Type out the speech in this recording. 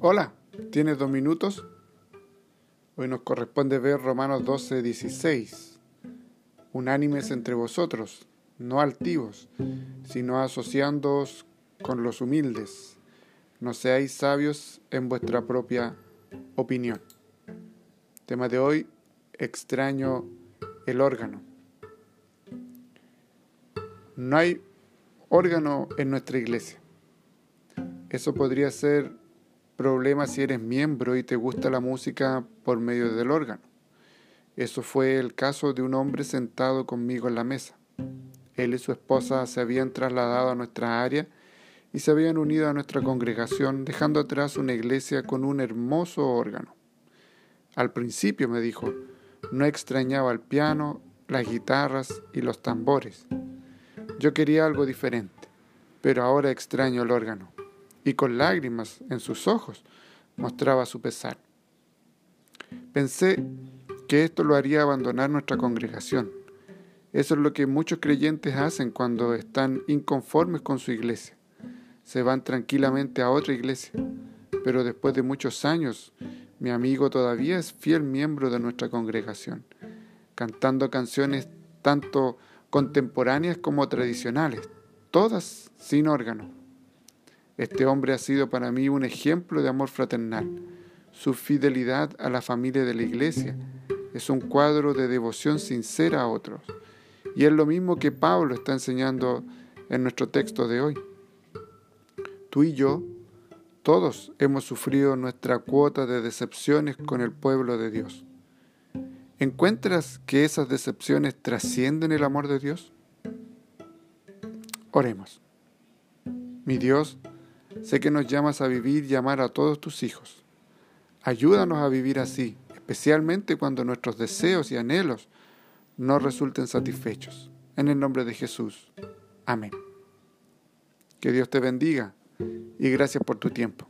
Hola, ¿tienes dos minutos? Hoy nos corresponde ver Romanos 12, 16. Unánimes entre vosotros, no altivos, sino asociándoos con los humildes. No seáis sabios en vuestra propia opinión. Tema de hoy, extraño el órgano. No hay órgano en nuestra iglesia. Eso podría ser problema si eres miembro y te gusta la música por medio del órgano. Eso fue el caso de un hombre sentado conmigo en la mesa. Él y su esposa se habían trasladado a nuestra área y se habían unido a nuestra congregación, dejando atrás una iglesia con un hermoso órgano. Al principio me dijo, no extrañaba el piano, las guitarras y los tambores. Yo quería algo diferente, pero ahora extraño el órgano y con lágrimas en sus ojos mostraba su pesar. Pensé que esto lo haría abandonar nuestra congregación. Eso es lo que muchos creyentes hacen cuando están inconformes con su iglesia. Se van tranquilamente a otra iglesia, pero después de muchos años, mi amigo todavía es fiel miembro de nuestra congregación, cantando canciones tanto contemporáneas como tradicionales, todas sin órgano. Este hombre ha sido para mí un ejemplo de amor fraternal. Su fidelidad a la familia de la iglesia es un cuadro de devoción sincera a otros. Y es lo mismo que Pablo está enseñando en nuestro texto de hoy. Tú y yo, todos hemos sufrido nuestra cuota de decepciones con el pueblo de Dios. ¿Encuentras que esas decepciones trascienden el amor de Dios? Oremos. Mi Dios, Sé que nos llamas a vivir y amar a todos tus hijos. Ayúdanos a vivir así, especialmente cuando nuestros deseos y anhelos no resulten satisfechos. En el nombre de Jesús. Amén. Que Dios te bendiga y gracias por tu tiempo.